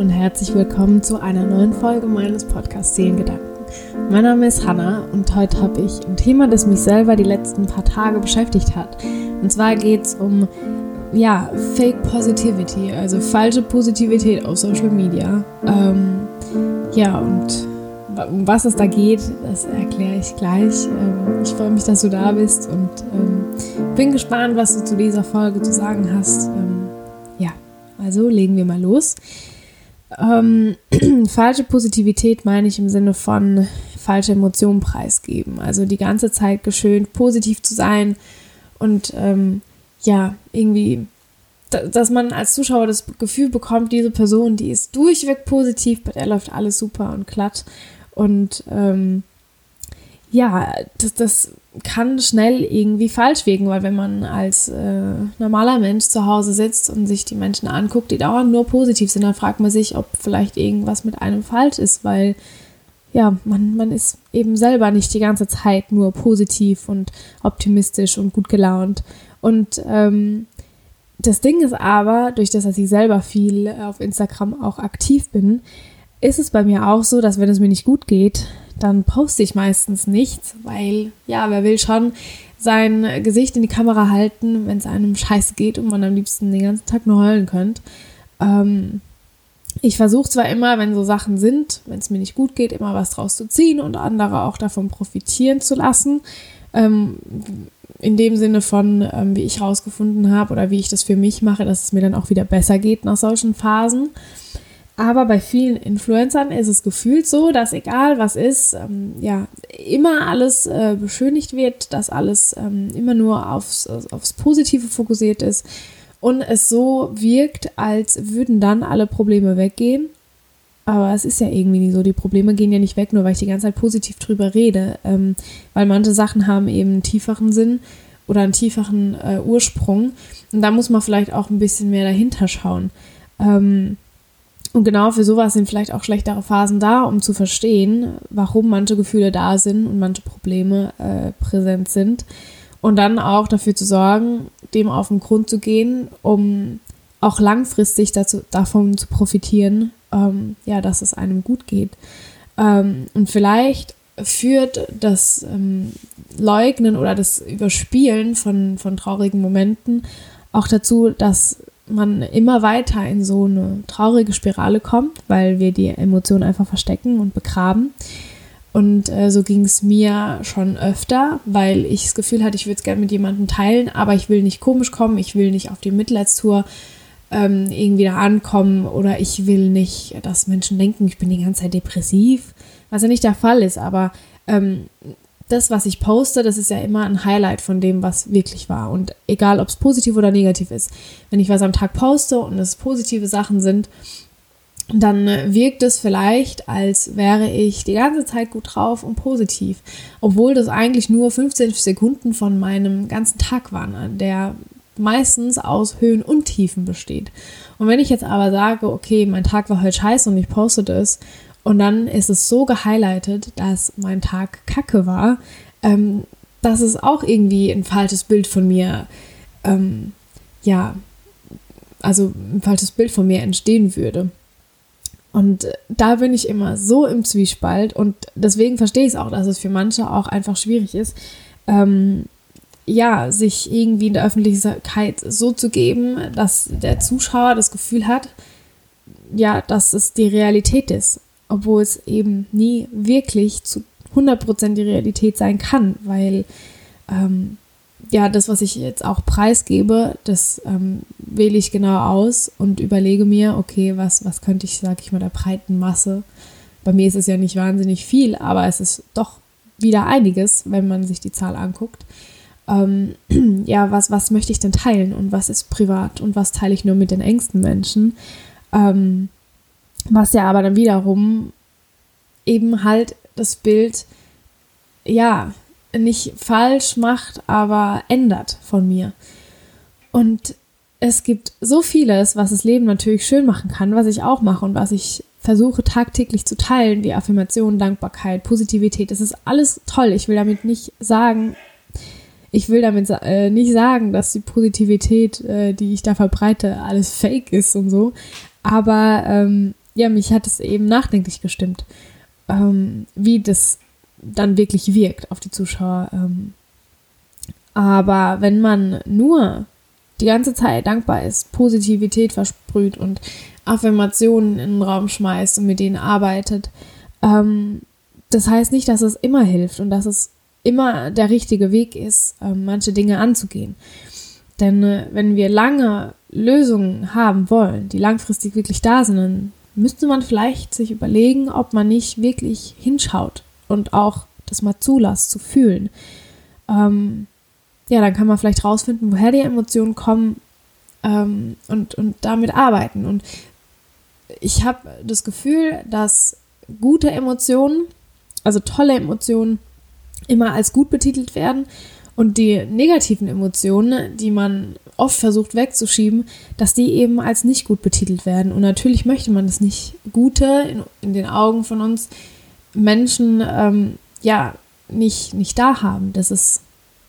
und herzlich willkommen zu einer neuen Folge meines Podcasts Seelengedanken. Mein Name ist Hanna und heute habe ich ein Thema, das mich selber die letzten paar Tage beschäftigt hat. Und zwar geht es um ja, Fake Positivity, also falsche Positivität auf Social Media. Ähm, ja, und um was es da geht, das erkläre ich gleich. Ähm, ich freue mich, dass du da bist und ähm, bin gespannt, was du zu dieser Folge zu sagen hast. Ähm, ja, also legen wir mal los. Ähm, falsche Positivität meine ich im Sinne von falsche Emotionen preisgeben. Also die ganze Zeit geschönt, positiv zu sein und ähm, ja, irgendwie, dass man als Zuschauer das Gefühl bekommt, diese Person, die ist durchweg positiv, bei der läuft alles super und glatt. Und ähm, ja, das, das kann schnell irgendwie falsch wirken, weil wenn man als äh, normaler Mensch zu Hause sitzt und sich die Menschen anguckt, die dauernd nur positiv sind, dann fragt man sich, ob vielleicht irgendwas mit einem falsch ist, weil ja, man, man ist eben selber nicht die ganze Zeit nur positiv und optimistisch und gut gelaunt. Und ähm, das Ding ist aber, durch das, dass ich selber viel auf Instagram auch aktiv bin, ist es bei mir auch so, dass wenn es mir nicht gut geht, dann poste ich meistens nichts, weil ja, wer will schon sein Gesicht in die Kamera halten, wenn es einem scheiße geht und man am liebsten den ganzen Tag nur heulen könnt. Ähm, ich versuche zwar immer, wenn so Sachen sind, wenn es mir nicht gut geht, immer was draus zu ziehen und andere auch davon profitieren zu lassen. Ähm, in dem Sinne von, ähm, wie ich rausgefunden habe oder wie ich das für mich mache, dass es mir dann auch wieder besser geht nach solchen Phasen. Aber bei vielen Influencern ist es gefühlt so, dass egal was ist, ähm, ja, immer alles äh, beschönigt wird, dass alles ähm, immer nur aufs, aufs Positive fokussiert ist und es so wirkt, als würden dann alle Probleme weggehen. Aber es ist ja irgendwie nie so. Die Probleme gehen ja nicht weg, nur weil ich die ganze Zeit positiv drüber rede. Ähm, weil manche Sachen haben eben einen tieferen Sinn oder einen tieferen äh, Ursprung. Und da muss man vielleicht auch ein bisschen mehr dahinter schauen. Ähm, und genau für sowas sind vielleicht auch schlechtere Phasen da, um zu verstehen, warum manche Gefühle da sind und manche Probleme äh, präsent sind. Und dann auch dafür zu sorgen, dem auf den Grund zu gehen, um auch langfristig dazu, davon zu profitieren, ähm, ja, dass es einem gut geht. Ähm, und vielleicht führt das ähm, Leugnen oder das Überspielen von, von traurigen Momenten auch dazu, dass man immer weiter in so eine traurige Spirale kommt, weil wir die Emotionen einfach verstecken und begraben. Und äh, so ging es mir schon öfter, weil ich das Gefühl hatte, ich würde es gerne mit jemandem teilen, aber ich will nicht komisch kommen, ich will nicht auf die Mitleidstour ähm, irgendwie da ankommen oder ich will nicht, dass Menschen denken, ich bin die ganze Zeit depressiv, was ja nicht der Fall ist, aber ähm, das, was ich poste, das ist ja immer ein Highlight von dem, was wirklich war. Und egal, ob es positiv oder negativ ist, wenn ich was am Tag poste und es positive Sachen sind, dann wirkt es vielleicht, als wäre ich die ganze Zeit gut drauf und positiv, obwohl das eigentlich nur 15 Sekunden von meinem ganzen Tag waren, der meistens aus Höhen und Tiefen besteht. Und wenn ich jetzt aber sage, okay, mein Tag war heute scheiße und ich poste das und dann ist es so gehighlightet, dass mein Tag kacke war, ähm, dass es auch irgendwie ein falsches Bild von mir, ähm, ja, also ein falsches Bild von mir entstehen würde. Und da bin ich immer so im Zwiespalt und deswegen verstehe ich es auch, dass es für manche auch einfach schwierig ist, ähm, ja, sich irgendwie in der Öffentlichkeit so zu geben, dass der Zuschauer das Gefühl hat, ja, dass es die Realität ist, obwohl es eben nie wirklich zu 100% die Realität sein kann, weil ähm, ja, das, was ich jetzt auch preisgebe, das ähm, wähle ich genau aus und überlege mir, okay, was, was könnte ich, sag ich mal, der breiten Masse. Bei mir ist es ja nicht wahnsinnig viel, aber es ist doch wieder einiges, wenn man sich die Zahl anguckt. Ähm, ja, was, was möchte ich denn teilen und was ist privat und was teile ich nur mit den engsten Menschen? Ähm, was ja aber dann wiederum eben halt das Bild, ja, nicht falsch macht, aber ändert von mir. Und es gibt so vieles, was das Leben natürlich schön machen kann, was ich auch mache und was ich versuche tagtäglich zu teilen, wie Affirmation, Dankbarkeit, Positivität. Das ist alles toll. Ich will damit nicht sagen, ich will damit äh, nicht sagen, dass die Positivität, äh, die ich da verbreite, alles fake ist und so. Aber ähm, ja, mich hat es eben nachdenklich gestimmt, ähm, wie das dann wirklich wirkt auf die Zuschauer. Ähm. Aber wenn man nur die ganze Zeit dankbar ist, Positivität versprüht und Affirmationen in den Raum schmeißt und mit denen arbeitet, ähm, das heißt nicht, dass es immer hilft und dass es immer der richtige Weg ist, äh, manche Dinge anzugehen. Denn äh, wenn wir lange Lösungen haben wollen, die langfristig wirklich da sind, dann müsste man vielleicht sich überlegen, ob man nicht wirklich hinschaut und auch das mal zulässt, zu fühlen. Ähm, ja, dann kann man vielleicht rausfinden, woher die Emotionen kommen ähm, und, und damit arbeiten. Und ich habe das Gefühl, dass gute Emotionen, also tolle Emotionen, immer als gut betitelt werden und die negativen Emotionen, die man oft versucht wegzuschieben, dass die eben als nicht gut betitelt werden. Und natürlich möchte man das nicht Gute in, in den Augen von uns Menschen ähm, ja nicht, nicht da haben. Das ist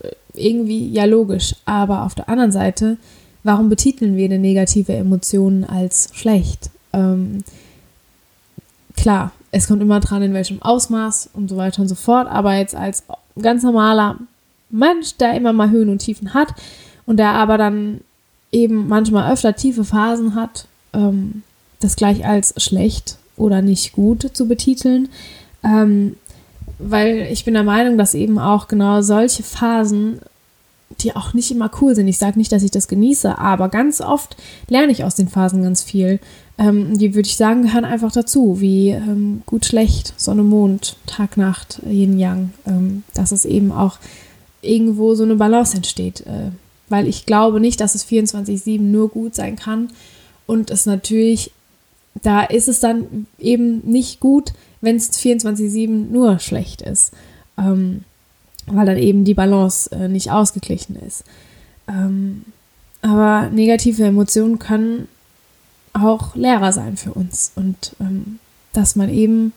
äh, irgendwie ja logisch. Aber auf der anderen Seite, warum betiteln wir eine negative Emotion als schlecht? Ähm, klar, es kommt immer dran, in welchem Ausmaß und so weiter und so fort, aber jetzt als ganz normaler Mensch, der immer mal Höhen und Tiefen hat und der aber dann eben manchmal öfter tiefe Phasen hat, ähm, das gleich als schlecht oder nicht gut zu betiteln, ähm, weil ich bin der Meinung, dass eben auch genau solche Phasen die auch nicht immer cool sind. Ich sage nicht, dass ich das genieße, aber ganz oft lerne ich aus den Phasen ganz viel. Ähm, die würde ich sagen, gehören einfach dazu, wie ähm, gut, schlecht, Sonne, Mond, Tag, Nacht, Yin, Yang. Ähm, dass es eben auch irgendwo so eine Balance entsteht. Äh, weil ich glaube nicht, dass es 24-7 nur gut sein kann. Und es natürlich, da ist es dann eben nicht gut, wenn es 24-7 nur schlecht ist. Ähm, weil dann eben die Balance äh, nicht ausgeglichen ist. Ähm, aber negative Emotionen können auch Lehrer sein für uns und ähm, dass man eben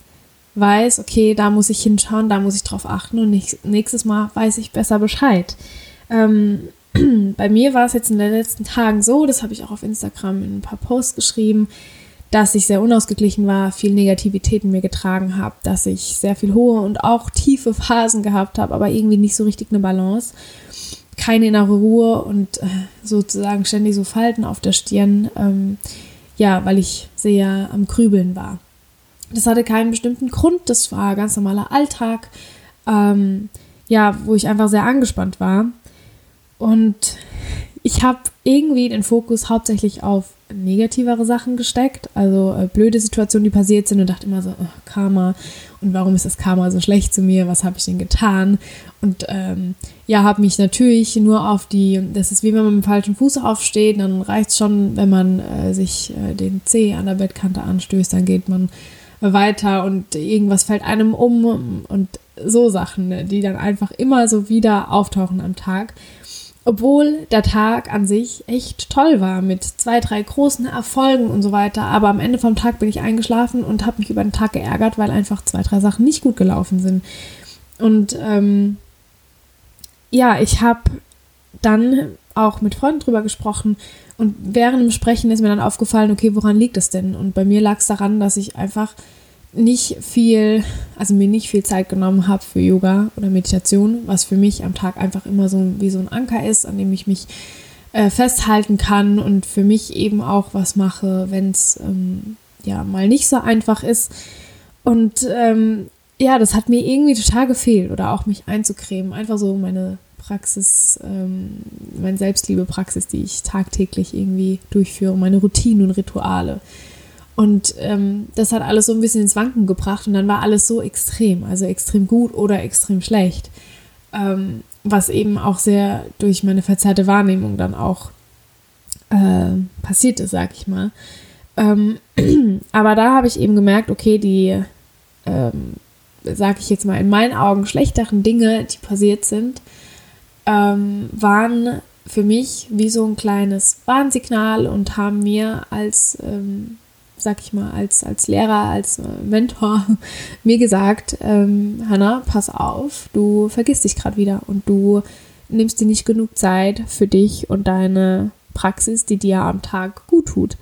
weiß, okay, da muss ich hinschauen, da muss ich drauf achten und nächstes Mal weiß ich besser Bescheid. Ähm, bei mir war es jetzt in den letzten Tagen so, das habe ich auch auf Instagram in ein paar Posts geschrieben, dass ich sehr unausgeglichen war, viel Negativität in mir getragen habe, dass ich sehr viel hohe und auch tiefe Phasen gehabt habe, aber irgendwie nicht so richtig eine Balance. Keine innere Ruhe und äh, sozusagen ständig so Falten auf der Stirn, ähm, ja, weil ich sehr am Krübeln war. Das hatte keinen bestimmten Grund, das war ganz normaler Alltag, ähm, ja, wo ich einfach sehr angespannt war. Und ich habe irgendwie den Fokus hauptsächlich auf negativere Sachen gesteckt, also äh, blöde Situationen, die passiert sind und dachte immer so, oh, Karma und warum ist das Karma so schlecht zu mir, was habe ich denn getan? Und ähm, ja, habe mich natürlich nur auf die, das ist wie wenn man mit dem falschen Fuß aufsteht, dann reicht es schon, wenn man äh, sich äh, den Zeh an der Bettkante anstößt, dann geht man weiter und irgendwas fällt einem um und so Sachen, ne, die dann einfach immer so wieder auftauchen am Tag. Obwohl der Tag an sich echt toll war mit zwei, drei großen Erfolgen und so weiter. Aber am Ende vom Tag bin ich eingeschlafen und habe mich über den Tag geärgert, weil einfach zwei, drei Sachen nicht gut gelaufen sind. Und ähm, ja, ich habe dann auch mit Freunden drüber gesprochen und während dem Sprechen ist mir dann aufgefallen, okay, woran liegt es denn? Und bei mir lag es daran, dass ich einfach nicht viel, also mir nicht viel Zeit genommen habe für Yoga oder Meditation, was für mich am Tag einfach immer so wie so ein Anker ist, an dem ich mich äh, festhalten kann und für mich eben auch was mache, wenn es ähm, ja mal nicht so einfach ist. Und ähm, ja, das hat mir irgendwie total gefehlt oder auch mich einzucremen, einfach so meine Praxis, ähm, meine Selbstliebe-Praxis, die ich tagtäglich irgendwie durchführe, meine Routinen und Rituale. Und ähm, das hat alles so ein bisschen ins Wanken gebracht und dann war alles so extrem, also extrem gut oder extrem schlecht. Ähm, was eben auch sehr durch meine verzerrte Wahrnehmung dann auch äh, passiert ist, sag ich mal. Ähm, aber da habe ich eben gemerkt, okay, die, ähm, sag ich jetzt mal, in meinen Augen schlechteren Dinge, die passiert sind, ähm, waren für mich wie so ein kleines Warnsignal und haben mir als ähm, sag ich mal, als, als Lehrer, als äh, Mentor mir gesagt, ähm, Hanna, pass auf, du vergisst dich gerade wieder und du nimmst dir nicht genug Zeit für dich und deine Praxis, die dir am Tag gut tut.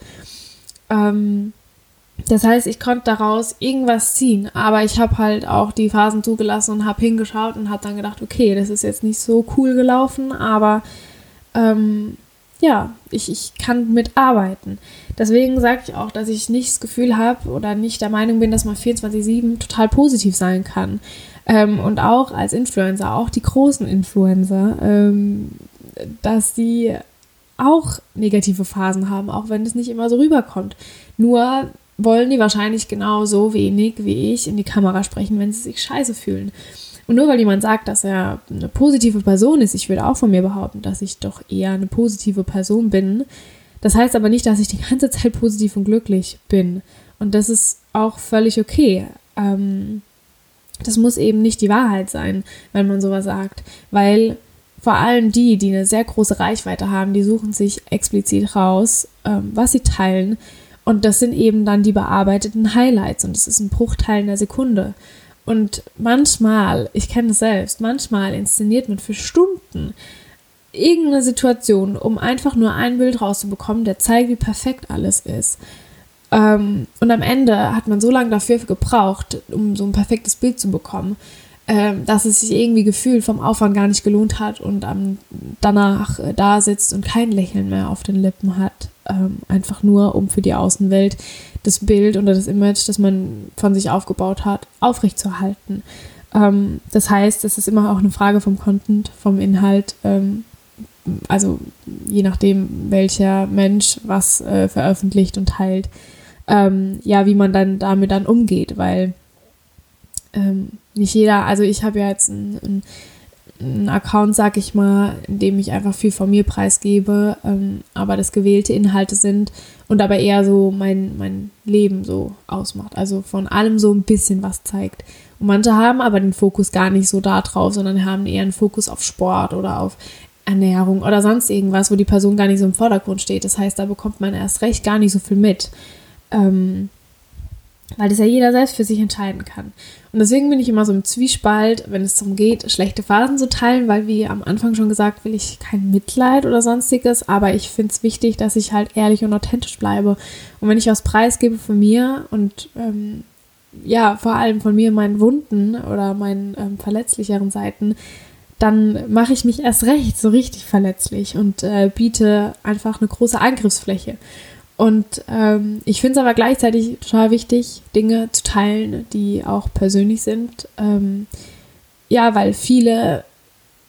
Ähm, Das heißt, ich konnte daraus irgendwas ziehen, aber ich habe halt auch die Phasen zugelassen und habe hingeschaut und habe dann gedacht, okay, das ist jetzt nicht so cool gelaufen, aber ähm, ja, ich, ich kann mitarbeiten. Deswegen sage ich auch, dass ich nicht das Gefühl habe oder nicht der Meinung bin, dass man 24-7 total positiv sein kann. Ähm, und auch als Influencer, auch die großen Influencer, ähm, dass die auch negative Phasen haben, auch wenn es nicht immer so rüberkommt. Nur wollen die wahrscheinlich genauso wenig wie ich in die Kamera sprechen, wenn sie sich scheiße fühlen. Und nur weil jemand sagt, dass er eine positive Person ist, ich würde auch von mir behaupten, dass ich doch eher eine positive Person bin. Das heißt aber nicht, dass ich die ganze Zeit positiv und glücklich bin. Und das ist auch völlig okay. Ähm, das muss eben nicht die Wahrheit sein, wenn man sowas sagt. Weil vor allem die, die eine sehr große Reichweite haben, die suchen sich explizit raus, ähm, was sie teilen. Und das sind eben dann die bearbeiteten Highlights. Und es ist ein Bruchteil einer Sekunde. Und manchmal, ich kenne es selbst, manchmal inszeniert man für Stunden irgendeine Situation, um einfach nur ein Bild rauszubekommen, der zeigt, wie perfekt alles ist. Ähm, und am Ende hat man so lange dafür gebraucht, um so ein perfektes Bild zu bekommen, ähm, dass es sich irgendwie gefühlt vom Aufwand gar nicht gelohnt hat und am, danach äh, da sitzt und kein Lächeln mehr auf den Lippen hat. Ähm, einfach nur, um für die Außenwelt das Bild oder das Image, das man von sich aufgebaut hat, aufrechtzuerhalten. Ähm, das heißt, es ist immer auch eine Frage vom Content, vom Inhalt, ähm, also je nachdem, welcher Mensch was äh, veröffentlicht und teilt, ähm, ja, wie man dann damit dann umgeht, weil ähm, nicht jeder, also ich habe ja jetzt ein, ein ein Account, sag ich mal, in dem ich einfach viel von mir preisgebe, ähm, aber das gewählte Inhalte sind und aber eher so mein, mein Leben so ausmacht. Also von allem so ein bisschen was zeigt. Und manche haben aber den Fokus gar nicht so da drauf, sondern haben eher einen Fokus auf Sport oder auf Ernährung oder sonst irgendwas, wo die Person gar nicht so im Vordergrund steht. Das heißt, da bekommt man erst recht gar nicht so viel mit. Ähm, weil das ja jeder selbst für sich entscheiden kann. Und deswegen bin ich immer so im Zwiespalt, wenn es darum geht, schlechte Phasen zu teilen, weil wie am Anfang schon gesagt, will ich kein Mitleid oder sonstiges, aber ich finde es wichtig, dass ich halt ehrlich und authentisch bleibe. Und wenn ich was preisgebe von mir und ähm, ja, vor allem von mir meinen Wunden oder meinen ähm, verletzlicheren Seiten, dann mache ich mich erst recht so richtig verletzlich und äh, biete einfach eine große Angriffsfläche. Und ähm, ich finde es aber gleichzeitig total wichtig, Dinge zu teilen, die auch persönlich sind. Ähm, ja, weil viele,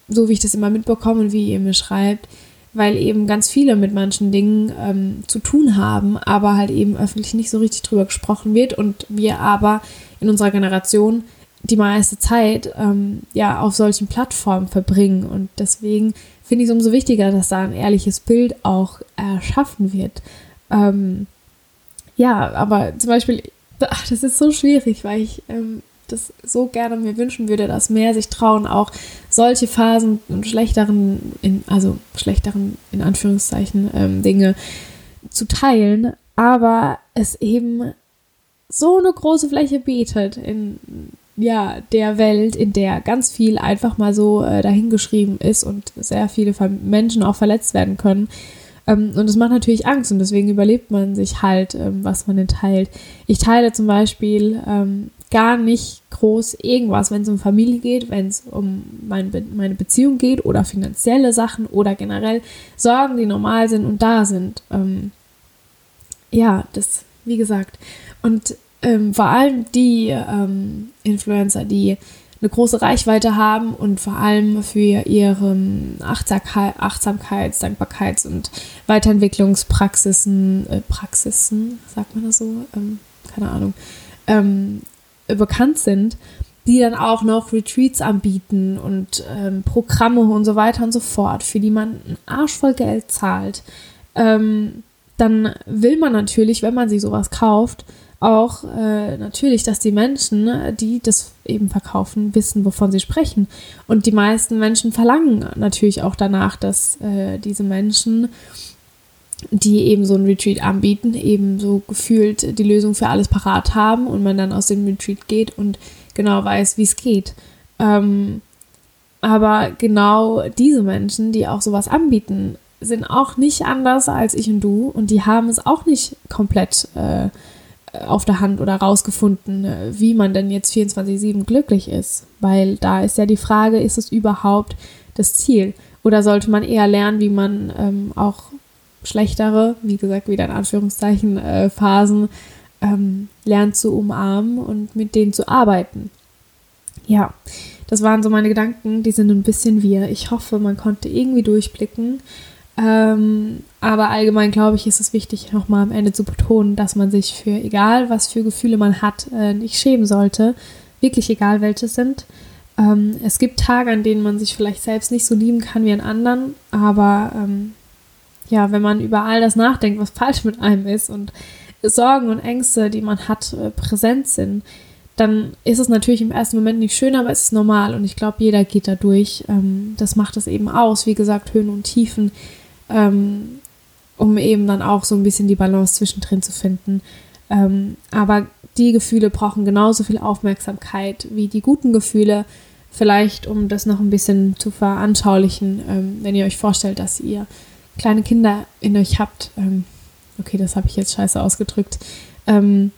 so wie ich das immer mitbekomme und wie ihr mir schreibt, weil eben ganz viele mit manchen Dingen ähm, zu tun haben, aber halt eben öffentlich nicht so richtig drüber gesprochen wird und wir aber in unserer Generation die meiste Zeit ähm, ja auf solchen Plattformen verbringen und deswegen finde ich es umso wichtiger, dass da ein ehrliches Bild auch erschaffen wird. Ähm, ja, aber zum Beispiel, ach, das ist so schwierig, weil ich ähm, das so gerne mir wünschen würde, dass mehr sich trauen, auch solche Phasen und schlechteren, in, also schlechteren, in Anführungszeichen, ähm, Dinge zu teilen, aber es eben so eine große Fläche bietet in ja, der Welt, in der ganz viel einfach mal so äh, dahingeschrieben ist und sehr viele Menschen auch verletzt werden können, ähm, und es macht natürlich Angst und deswegen überlebt man sich halt, ähm, was man denn teilt. Ich teile zum Beispiel ähm, gar nicht groß irgendwas, wenn es um Familie geht, wenn es um mein meine Beziehung geht oder finanzielle Sachen oder generell Sorgen, die normal sind und da sind. Ähm, ja, das, wie gesagt. Und ähm, vor allem die ähm, Influencer, die eine große Reichweite haben und vor allem für ihre Achtsamkeit, Achtsamkeits-, Dankbarkeits- und Weiterentwicklungspraxisen, äh, Praxisen, sagt man das so, ähm, keine Ahnung, ähm, bekannt sind, die dann auch noch Retreats anbieten und ähm, Programme und so weiter und so fort, für die man einen Arsch voll Geld zahlt, ähm, dann will man natürlich, wenn man sich sowas kauft, auch äh, natürlich, dass die Menschen, die das eben verkaufen, wissen, wovon sie sprechen. Und die meisten Menschen verlangen natürlich auch danach, dass äh, diese Menschen, die eben so ein Retreat anbieten, eben so gefühlt die Lösung für alles parat haben und man dann aus dem Retreat geht und genau weiß, wie es geht. Ähm, aber genau diese Menschen, die auch sowas anbieten, sind auch nicht anders als ich und du und die haben es auch nicht komplett äh, auf der Hand oder rausgefunden, wie man denn jetzt 24-7 glücklich ist. Weil da ist ja die Frage, ist es überhaupt das Ziel? Oder sollte man eher lernen, wie man ähm, auch schlechtere, wie gesagt, wieder in Anführungszeichen, äh, Phasen ähm, lernt zu umarmen und mit denen zu arbeiten? Ja, das waren so meine Gedanken, die sind ein bisschen wir. Ich hoffe, man konnte irgendwie durchblicken. Ähm, aber allgemein glaube ich, ist es wichtig, nochmal am Ende zu betonen, dass man sich für egal, was für Gefühle man hat, äh, nicht schämen sollte. Wirklich egal, welche sind. Ähm, es gibt Tage, an denen man sich vielleicht selbst nicht so lieben kann wie an anderen, aber ähm, ja, wenn man über all das nachdenkt, was falsch mit einem ist und Sorgen und Ängste, die man hat, äh, präsent sind, dann ist es natürlich im ersten Moment nicht schön, aber es ist normal und ich glaube, jeder geht da durch. Ähm, das macht es eben aus, wie gesagt, Höhen und Tiefen ähm, um eben dann auch so ein bisschen die Balance zwischendrin zu finden. Ähm, aber die Gefühle brauchen genauso viel Aufmerksamkeit wie die guten Gefühle. Vielleicht, um das noch ein bisschen zu veranschaulichen, ähm, wenn ihr euch vorstellt, dass ihr kleine Kinder in euch habt. Ähm, okay, das habe ich jetzt scheiße ausgedrückt. Ähm,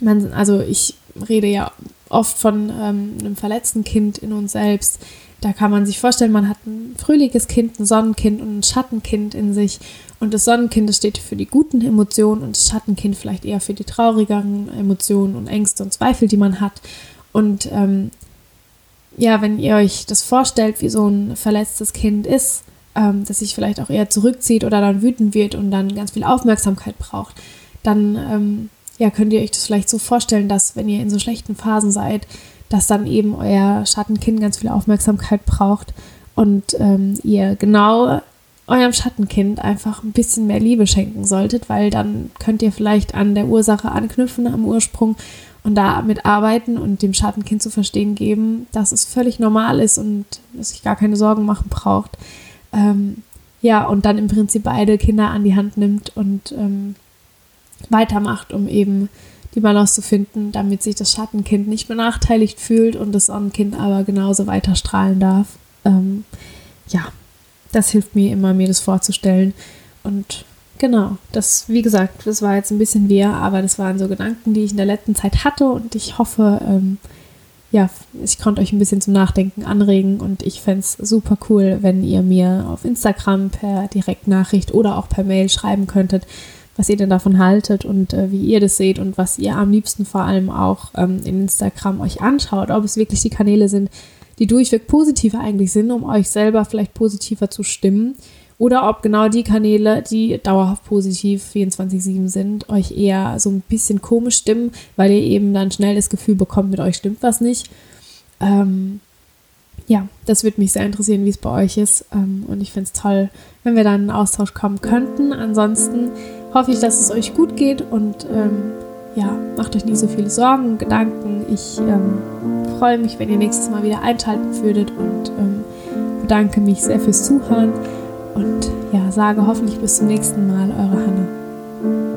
man, also ich rede ja oft von ähm, einem verletzten Kind in uns selbst, da kann man sich vorstellen, man hat ein fröhliches Kind, ein Sonnenkind und ein Schattenkind in sich. Und das Sonnenkind steht für die guten Emotionen und das Schattenkind vielleicht eher für die traurigeren Emotionen und Ängste und Zweifel, die man hat. Und ähm, ja, wenn ihr euch das vorstellt, wie so ein verletztes Kind ist, ähm, das sich vielleicht auch eher zurückzieht oder dann wütend wird und dann ganz viel Aufmerksamkeit braucht, dann ähm, ja, könnt ihr euch das vielleicht so vorstellen, dass wenn ihr in so schlechten Phasen seid, dass dann eben euer Schattenkind ganz viel Aufmerksamkeit braucht und ähm, ihr genau eurem Schattenkind einfach ein bisschen mehr Liebe schenken solltet, weil dann könnt ihr vielleicht an der Ursache anknüpfen, am Ursprung und damit arbeiten und dem Schattenkind zu verstehen geben, dass es völlig normal ist und dass sich gar keine Sorgen machen braucht. Ähm, ja, und dann im Prinzip beide Kinder an die Hand nimmt und ähm, weitermacht, um eben die Balance zu finden, damit sich das Schattenkind nicht benachteiligt fühlt und das Sonnenkind aber genauso weiter strahlen darf. Ähm, ja, das hilft mir immer, mir das vorzustellen. Und genau, das, wie gesagt, das war jetzt ein bisschen wir, aber das waren so Gedanken, die ich in der letzten Zeit hatte und ich hoffe, ähm, ja, ich konnte euch ein bisschen zum Nachdenken anregen und ich fände es super cool, wenn ihr mir auf Instagram per Direktnachricht oder auch per Mail schreiben könntet, was ihr denn davon haltet und äh, wie ihr das seht und was ihr am liebsten vor allem auch ähm, in Instagram euch anschaut, ob es wirklich die Kanäle sind, die durchweg positiver eigentlich sind, um euch selber vielleicht positiver zu stimmen. Oder ob genau die Kanäle, die dauerhaft positiv 24-7 sind, euch eher so ein bisschen komisch stimmen, weil ihr eben dann schnell das Gefühl bekommt, mit euch stimmt was nicht. Ähm, ja, das würde mich sehr interessieren, wie es bei euch ist. Ähm, und ich finde es toll, wenn wir dann in Austausch kommen könnten. Ansonsten hoffe ich, dass es euch gut geht und ähm, ja, macht euch nicht so viele Sorgen und Gedanken. Ich ähm, freue mich, wenn ihr nächstes Mal wieder einschalten würdet und ähm, bedanke mich sehr fürs Zuhören und ja, sage hoffentlich bis zum nächsten Mal, eure Hanna.